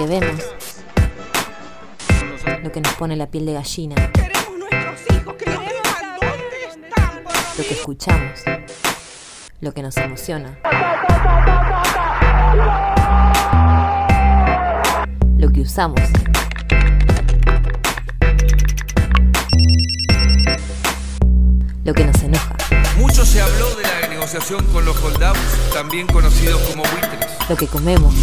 que vemos, lo que nos pone la piel de gallina, lo que escuchamos, lo que nos emociona, lo que usamos. Lo que nos enoja, Mucho se habló de la negociación con los holdouts, también conocidos como buitres. lo que comemos,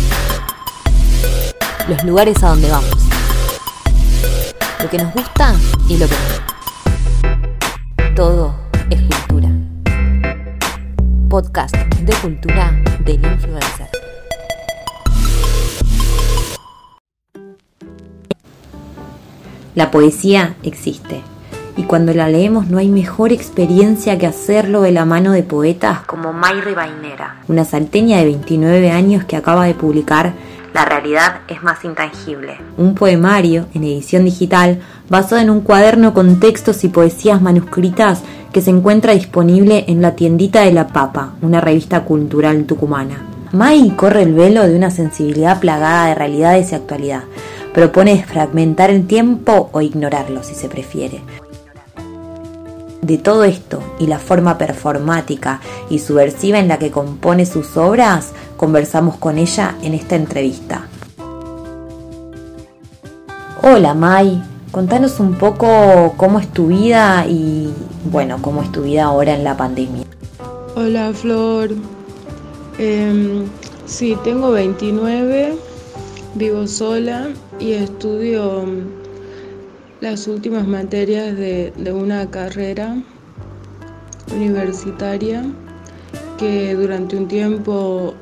los lugares a donde vamos, lo que nos gusta y lo que no. Todo es cultura. Podcast de cultura del influencer. La poesía existe. Y cuando la leemos no hay mejor experiencia que hacerlo de la mano de poetas como Mayre Bainera, una salteña de 29 años que acaba de publicar La realidad es más intangible, un poemario en edición digital basado en un cuaderno con textos y poesías manuscritas que se encuentra disponible en la tiendita de La Papa, una revista cultural tucumana. May corre el velo de una sensibilidad plagada de realidades y actualidad. Propone fragmentar el tiempo o ignorarlo si se prefiere. De todo esto y la forma performática y subversiva en la que compone sus obras, conversamos con ella en esta entrevista. Hola May, contanos un poco cómo es tu vida y bueno, cómo es tu vida ahora en la pandemia. Hola Flor, Em, sí, tengo 29, vivo sola y estudio las últimas materias de, de una carrera universitaria que durante un tiempo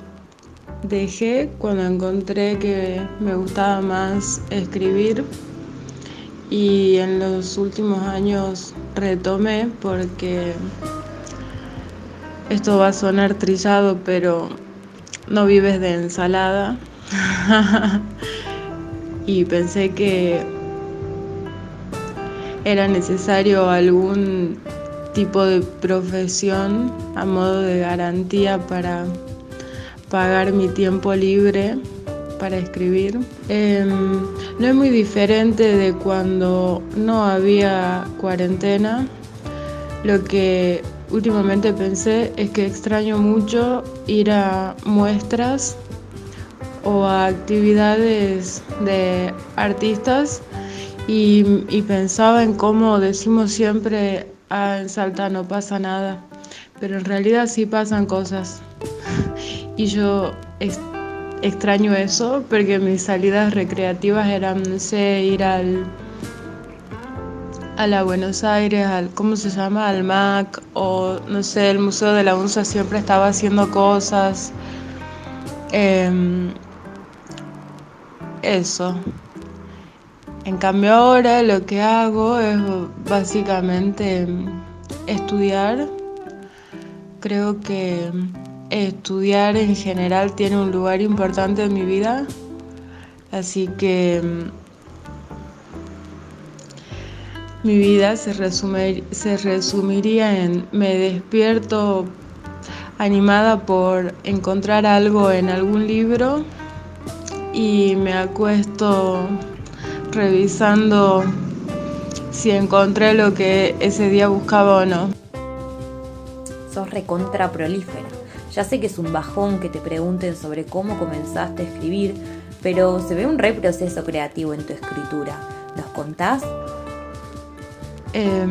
dejé cuando encontré que me gustaba más escribir y en los últimos años retomé porque esto va a sonar trillado, pero no vives de ensalada. y pensé que era necesario algún tipo de profesión a modo de garantía para pagar mi tiempo libre para escribir. Eh, no es muy diferente de cuando no había cuarentena. Lo que últimamente pensé es que extraño mucho ir a muestras o a actividades de artistas y, pensaba en cómo decimos siempre, ah, en Salta no pasa nada, pero en realidad sí pasan cosas. y yo ex extraño eso porque mis salidas recreativas eran, no sé, ir al a la Buenos Aires, al, ¿cómo se llama? Al MAC, o no sé, el Museo de la UNSA siempre estaba haciendo cosas. Eh, eso. En cambio ahora lo que hago es básicamente estudiar. Creo que estudiar en general tiene un lugar importante en mi vida. Así que mi vida se resumiría en me despierto animada por encontrar algo en algún libro y me acuesto revisando si encontré lo que ese día buscaba o no. Sos recontra prolífera. Ya sé que es un bajón que te pregunten sobre cómo comenzaste a escribir, pero se ve un re proceso creativo en tu escritura. ¿Nos contás? Eh,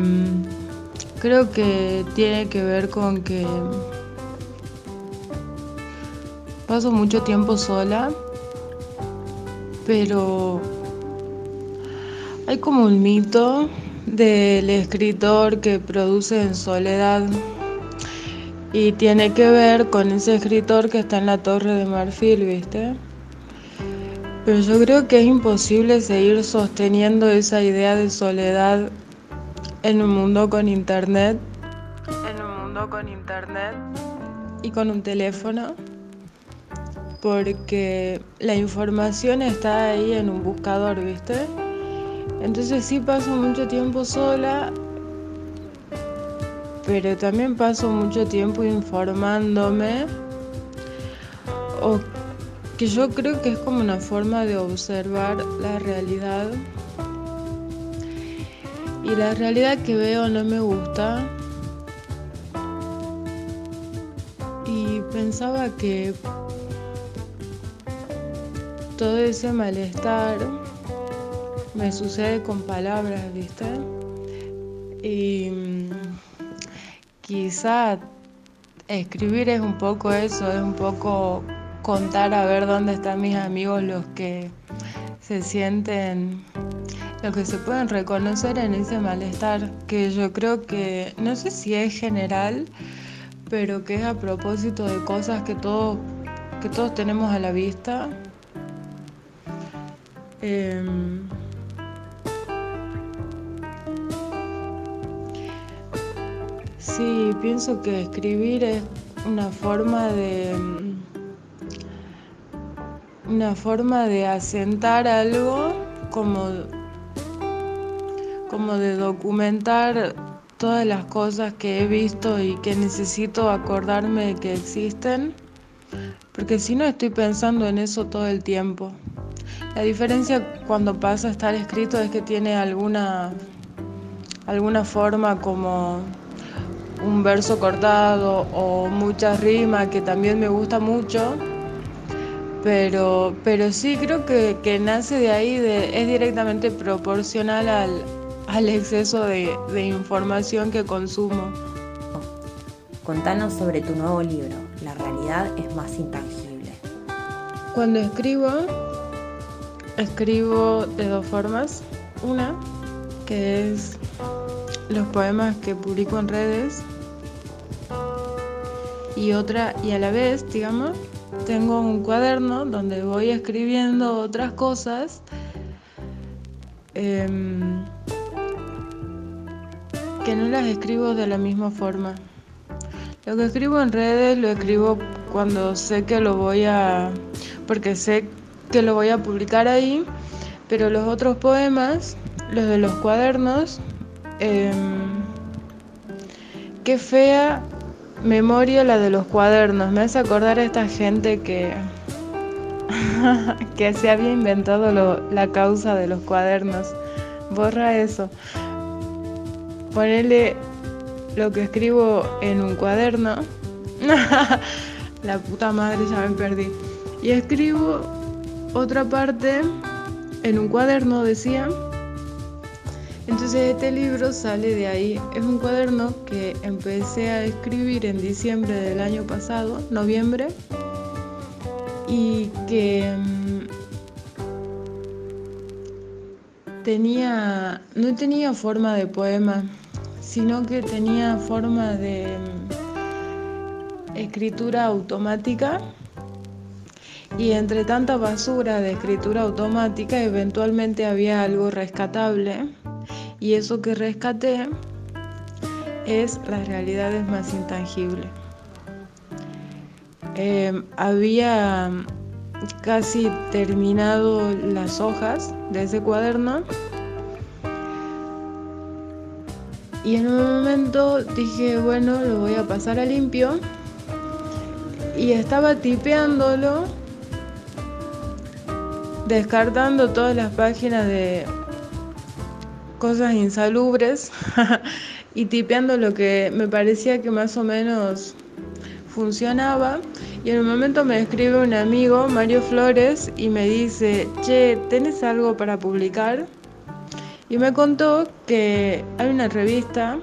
creo que tiene que ver con que paso mucho tiempo sola, pero hay como un mito del escritor que produce en soledad y tiene que ver con ese escritor que está en la torre de marfil, ¿viste? Pero yo creo que es imposible seguir sosteniendo esa idea de soledad en un mundo con internet, en un mundo con internet y con un teléfono, porque la información está ahí en un buscador, ¿viste? Entonces sí paso mucho tiempo sola, pero también paso mucho tiempo informándome o que yo creo que es como una forma de observar la realidad. Y la realidad que veo no me gusta. Y pensaba que todo ese malestar me sucede con palabras, ¿viste? Y mm, quizá escribir es un poco eso, es un poco contar a ver dónde están mis amigos los que se sienten, los que se pueden reconocer en ese malestar, que yo creo que, no sé si es general, pero que es a propósito de cosas que todos, que todos tenemos a la vista. Em, sí, pienso que escribir es una forma de una forma de asentar algo como, como de documentar todas las cosas que he visto y que necesito acordarme de que existen, porque si no estoy pensando en eso todo el tiempo. La diferencia cuando pasa a estar escrito es que tiene alguna, alguna forma como un verso cortado o mucha rima que también me gusta mucho pero, pero sí creo que, que nace de ahí, de, es directamente proporcional al, al exceso de, de información que consumo. Contanos sobre tu nuevo libro, La realidad es más intangible. Cuando escribo, escribo de dos formas. Una, que es los poemas que publico en redes. Y otra, y a la vez, digamos, tengo un cuaderno donde voy escribiendo otras cosas. Em, que no las escribo de la misma forma. Lo que escribo en redes lo escribo cuando sé que lo voy a... porque sé que lo voy a publicar ahí, pero los otros poemas, los de los cuadernos, eh, qué fea Memoria la de los cuadernos. Me hace acordar a esta gente que, que se había inventado la causa de los cuadernos. Borra eso. Ponele lo que escribo en un cuaderno. la puta madre, ya me perdí. Y escribo otra parte en un cuaderno, decía entonces este libro sale de ahí. Es un cuaderno que empecé a escribir en diciembre del año pasado, noviembre, y que mm, tenía, no tenía forma de poema, sino que tenía forma de mm, escritura automática. Y entre tanta basura de escritura automática, eventualmente había algo rescatable y eso que rescaté es las realidades más intangibles. Eh, había casi terminado las hojas de ese cuaderno y en un momento dije, bueno, lo voy a pasar a limpio y estaba tipeándolo, descartando todas las páginas de cosas insalubres y tipeando lo que me parecía que más o menos funcionaba. Y en un momento me escribe un amigo, Mario Flores, y me dice, che, ¿tenés algo para publicar? Y me contó que hay una revista,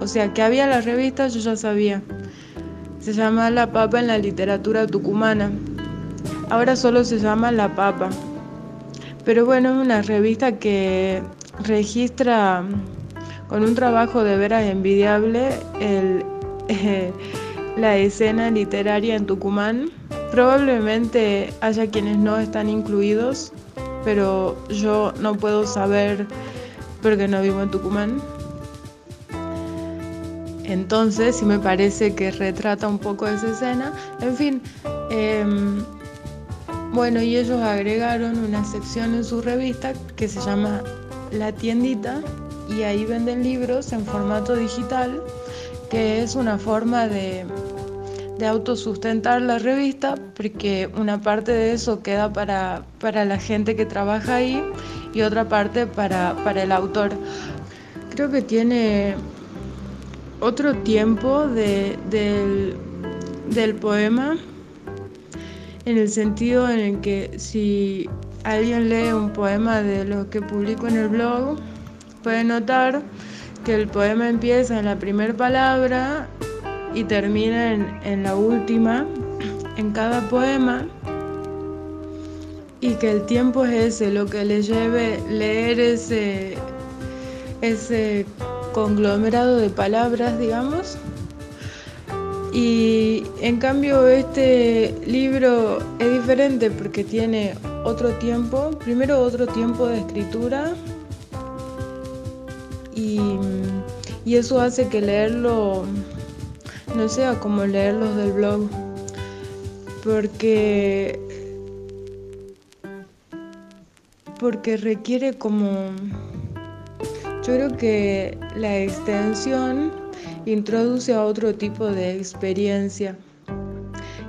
o sea, que había la revista, yo ya sabía. Se llama La Papa en la literatura tucumana. Ahora solo se llama La Papa. Pero bueno, es una revista que registra con un trabajo de veras envidiable eh, la escena literaria en Tucumán. Probablemente haya quienes no están incluidos, pero yo no puedo saber porque no vivo en Tucumán. Entonces, sí me parece que retrata un poco esa escena. En fin, em, bueno, y ellos agregaron una sección en su revista que se llama la tiendita y ahí venden libros en formato digital, que es una forma de, de autosustentar la revista, porque una parte de eso queda para, para la gente que trabaja ahí y otra parte para, para el autor. Creo que tiene otro tiempo de, del, del poema, en el sentido en el que si alguien lee un poema de lo que publico en el blog, puede notar que el poema empieza en la primera palabra y termina en, la última, en cada poema, y que el tiempo es ese, lo que le lleve leer ese, ese conglomerado de palabras, digamos. Y en cambio este libro es diferente porque tiene otro tiempo, primero otro tiempo de escritura. Y, y eso hace que leerlo no sea como leerlos del blog, porque porque requiere como yo creo que la extensión introduce a otro tipo de experiencia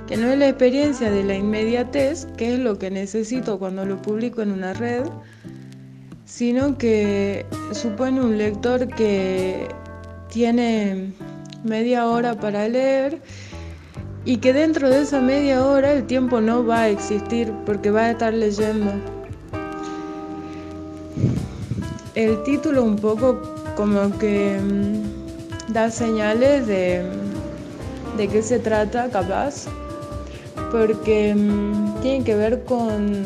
que no es la experiencia de la inmediatez, que es lo que necesito cuando lo publico en una red, sino que supone un lector que tiene media hora para leer y que dentro de esa media hora el tiempo no va a existir porque va a estar leyendo. El título un poco como que mm, da señales de, de qué se trata capaz, porque mm, tiene que ver con,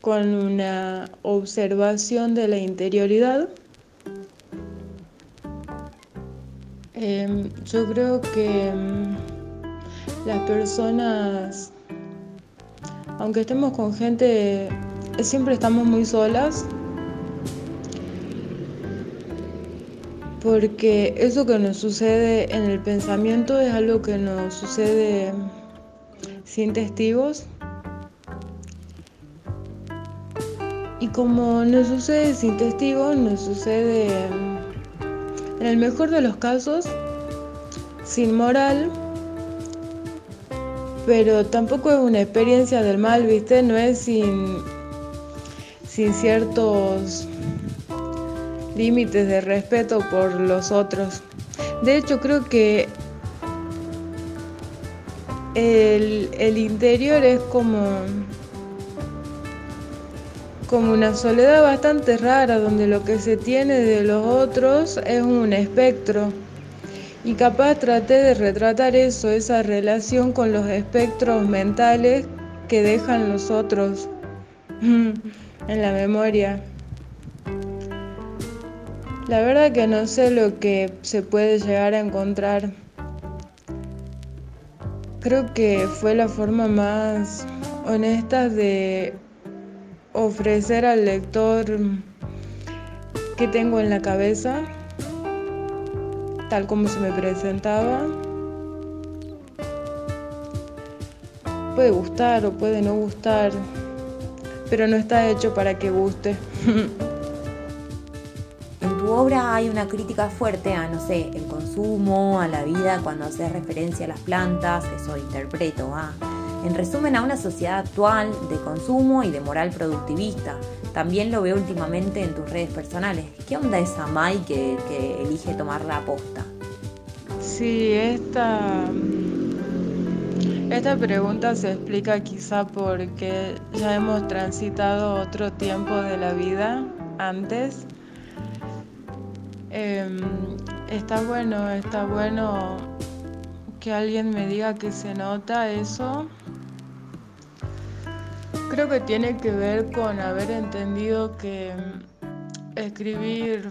con una observación de la interioridad Em, yo creo que em, las personas, aunque estemos con gente, siempre estamos muy solas. Porque eso que nos sucede en el pensamiento es algo que nos sucede sin testigos. Y como nos sucede sin testigos, nos sucede en el mejor de los casos, sin moral, pero tampoco es una experiencia del mal, ¿viste? No es sin, sin ciertos límites de respeto por los otros. De hecho, creo que el, el interior es como como una soledad bastante rara donde lo que se tiene de los otros es un espectro. Y capaz traté de retratar eso, esa relación con los espectros mentales que dejan los otros en la memoria. La verdad que no sé lo que se puede llegar a encontrar. Creo que fue la forma más honesta de ofrecer al lector qué tengo en la cabeza, tal como se me presentaba. Puede gustar o puede no gustar, pero no está hecho para que guste. Tu obra hay una crítica fuerte a, no sé, el consumo, a la vida cuando haces referencia a las plantas, eso interpreto, ¿ah? En resumen, a una sociedad actual de consumo y de moral productivista. También lo veo últimamente en tus redes personales. ¿Qué onda esa Mai que, que elige tomar la posta? Sí, esta, esta pregunta se explica quizá porque ya hemos transitado otro tiempo de la vida antes. Em, está bueno, está bueno que alguien me diga que se nota eso Creo que tiene que ver con haber entendido que mm, escribir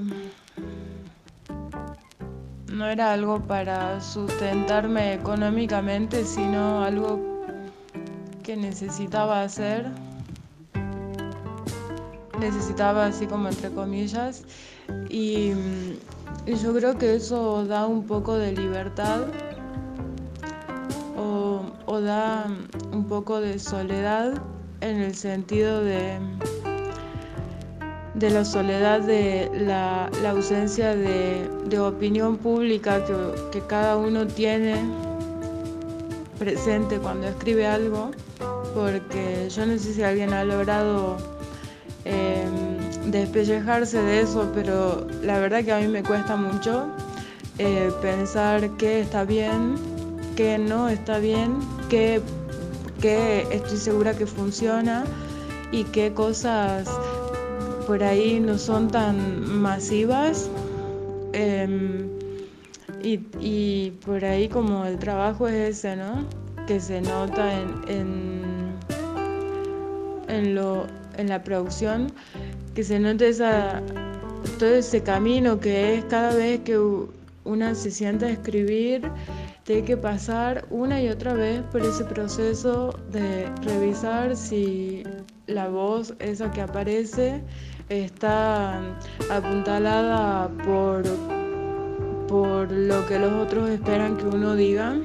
no era algo para sustentarme económicamente, sino algo que necesitaba hacer. Necesitaba así como entre comillas. Y, mm, yo creo que eso da un poco de libertad o da un poco de soledad en el sentido de, de la soledad, de la, ausencia de, opinión pública que, cada uno tiene presente cuando escribe algo, porque yo no sé si alguien ha logrado despellejarse de eso, pero la verdad que a mí me cuesta mucho eh, pensar qué está bien, qué no está bien, qué, estoy segura que funciona y qué cosas por ahí no son tan masivas. Eh, y, y, por ahí como el trabajo es ese, ¿no? Que se nota en, en, lo, en la producción, que se nota esa, todo ese camino que es cada vez que una se sienta a escribir, tiene que pasar una y otra vez por ese proceso de revisar si la voz, esa que aparece, está apuntalada por, por lo que los otros esperan que uno diga.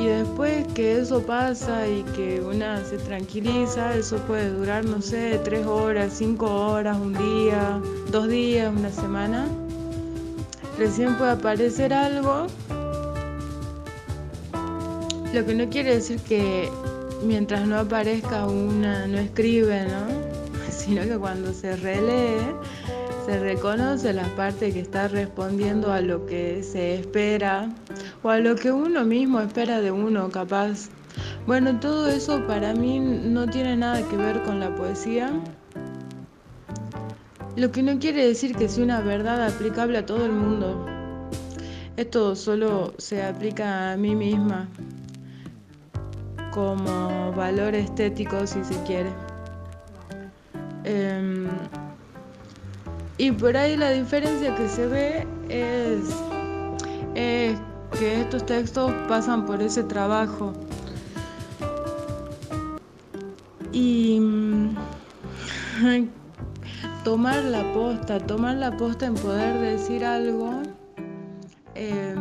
Y después que eso pasa y que una se tranquiliza, eso puede durar, no sé, tres horas, cinco horas, un día, dos días, una semana. Recién puede aparecer algo. Lo que no quiere decir que mientras no aparezca una no escribe, ¿no? Sino que cuando se relee, se reconoce la parte que está respondiendo a lo que se espera o a lo que uno mismo espera de uno, capaz. Bueno, todo eso para mí no tiene nada que ver con la poesía. Lo que no quiere decir que sea una verdad aplicable a todo el mundo. Esto solo se aplica a mí misma como valor estético si se quiere. Eh, y por ahí la diferencia que se ve es, que estos textos pasan por ese trabajo. Y tomar la posta, tomar la posta en poder decir algo, eh,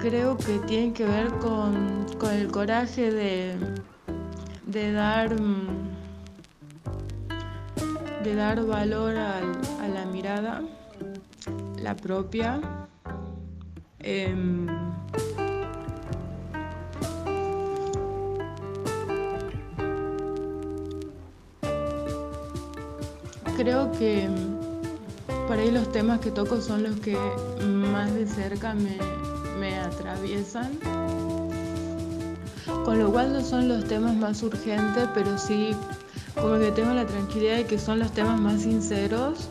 creo que tiene que ver con, con el coraje de, de dar de dar valor al, a la mirada, la propia. Eh, creo que por ahí los temas que toco son los que más de cerca me atraviesan. Con lo cual no son los temas más urgentes, pero sí como que tengo la tranquilidad de que son los temas más sinceros.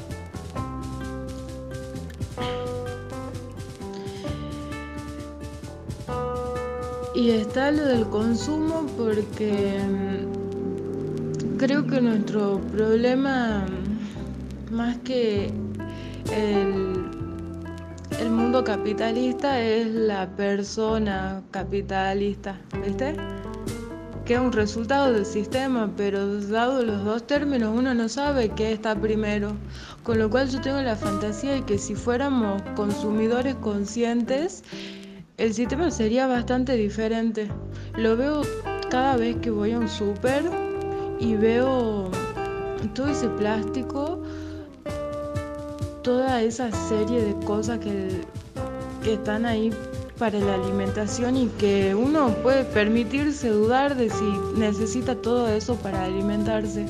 Y está lo del consumo porque mm, creo que nuestro problema, más que el, el mundo capitalista, es la persona capitalista, ¿viste? Que es un resultado del sistema, pero dado los dos términos uno no sabe qué está primero. Con lo cual yo tengo la fantasía de que si fuéramos consumidores conscientes, el sistema sería bastante diferente. Lo veo cada vez que voy a un súper y veo todo ese plástico, toda esa serie de cosas que, que están ahí para la alimentación y que uno puede permitirse dudar de si necesita todo eso para alimentarse.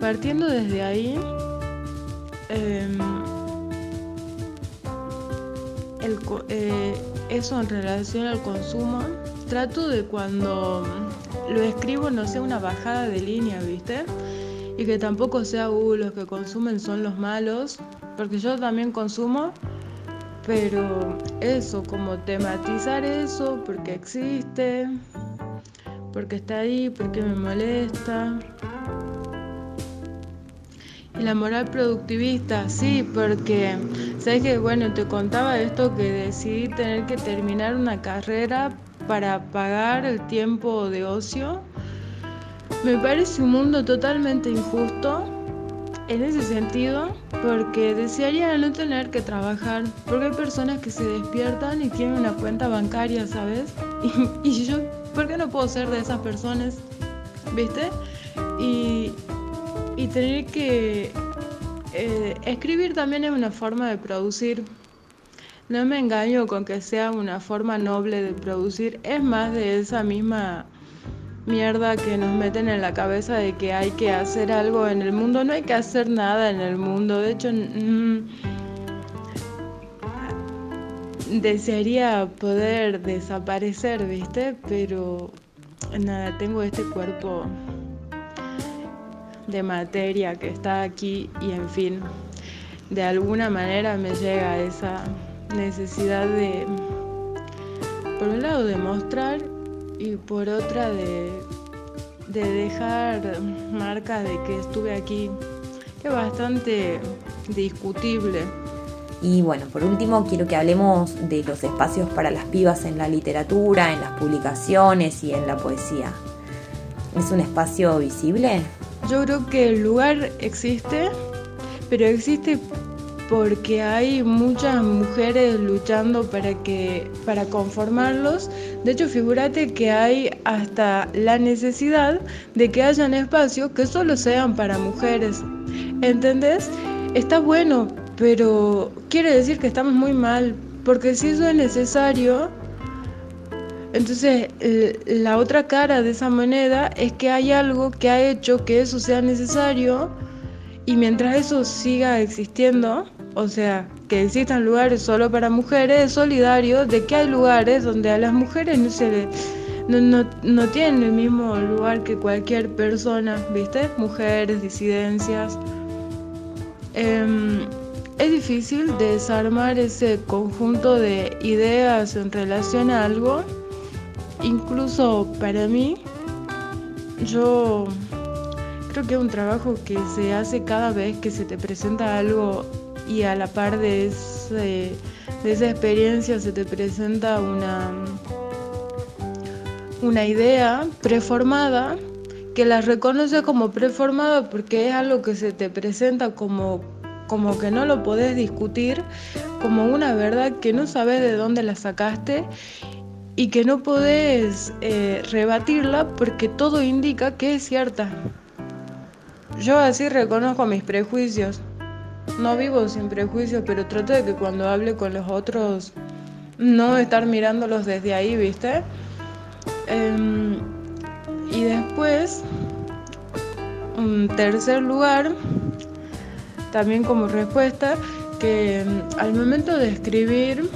Partiendo desde ahí, eh, el, eh, eso en relación al consumo, trato de cuando lo escribo no sea una bajada de línea, ¿viste? Y que tampoco sea, uh, los que consumen son los malos, porque yo también consumo, pero eso, como tematizar eso, porque existe, porque está ahí, porque me molesta. Y la moral productivista, sí, porque, ¿sabes que Bueno, te contaba esto que decidí tener que terminar una carrera para pagar el tiempo de ocio. Me parece un mundo totalmente injusto en ese sentido, porque desearía no tener que trabajar, porque hay personas que se despiertan y tienen una cuenta bancaria, ¿sabes? Y, yo, ¿por qué no puedo ser de esas personas? ¿viste? Y, y tener que... eh, escribir también es una forma de producir. No me engaño con que sea una forma noble de producir, es más de esa misma mierda que nos meten en la cabeza de que hay que hacer algo en el mundo. No hay que hacer nada en el mundo. De hecho, mm, desearía poder desaparecer, ¿viste? Pero nada, tengo este cuerpo de materia que está aquí y en fin, de alguna manera me llega esa necesidad de, por un lado, de mostrar y por otra de, de dejar marcas de que estuve aquí, que es bastante discutible. Y bueno, por último quiero que hablemos de los espacios para las pibas en la literatura, en las publicaciones y en la poesía. ¿Es un espacio visible? Yo creo que el lugar existe, pero existe porque hay muchas mujeres luchando para que para conformarlos. De hecho, figúrate que hay hasta la necesidad de que hayan espacios que solo sean para mujeres. ¿Entendés? Está bueno, pero quiere decir que estamos muy mal, porque si eso es necesario, entonces la otra cara de esa moneda es que hay algo que ha hecho que eso sea necesario y mientras eso siga existiendo, o sea, que existan lugares solo para mujeres, es solidario de que hay lugares donde a las mujeres no se no, no, no tienen el mismo lugar que cualquier persona, ¿viste? Mujeres, disidencias. Eh, es difícil desarmar ese conjunto de ideas en relación a algo. Incluso para mí, yo creo que es un trabajo que se hace cada vez que se te presenta algo y a la par de, de esa experiencia se te presenta una, una idea preformada que la reconoce como preformada porque es algo que se te presenta como como que no lo podés discutir, como una verdad que no sabes de dónde la sacaste y que no podés eh, rebatirla porque todo indica que es cierta. Yo así reconozco mis prejuicios. No vivo sin prejuicios, pero trato de que cuando hable con los otros no estar mirándolos desde ahí, ¿viste? Eh, y después, en tercer lugar, también como respuesta, que mm, al momento de escribir,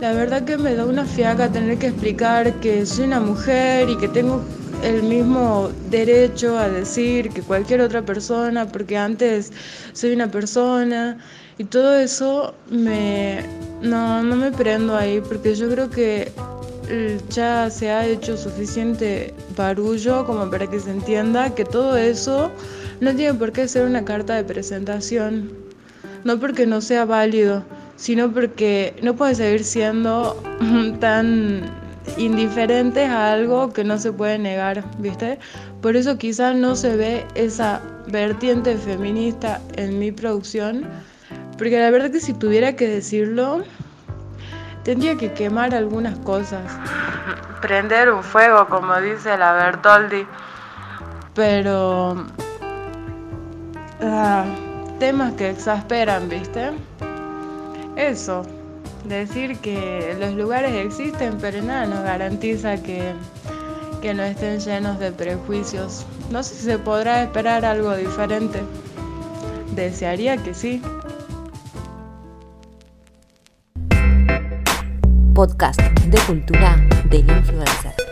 la verdad que me da una fiaca tener que explicar que soy una mujer y que tengo el mismo derecho a decir que cualquier otra persona, porque antes soy una persona y todo eso me no, no me prendo ahí, porque yo creo que ya se ha hecho suficiente barullo como para que se entienda que todo eso no tiene por qué ser una carta de presentación, no porque no sea válido, sino porque no puede seguir siendo tan indiferentes a algo que no se puede negar, ¿viste? Por eso quizás no se ve esa vertiente feminista en mi producción, porque la verdad que si tuviera que decirlo, tendría que quemar algunas cosas. Prender un fuego, como dice la Bertoldi. Pero... ah, temas que exasperan, ¿viste? Eso. Decir que los lugares existen, pero nada nos garantiza que, que no estén llenos de prejuicios. No sé si se podrá esperar algo diferente. Desearía que sí. Podcast de cultura del influencer.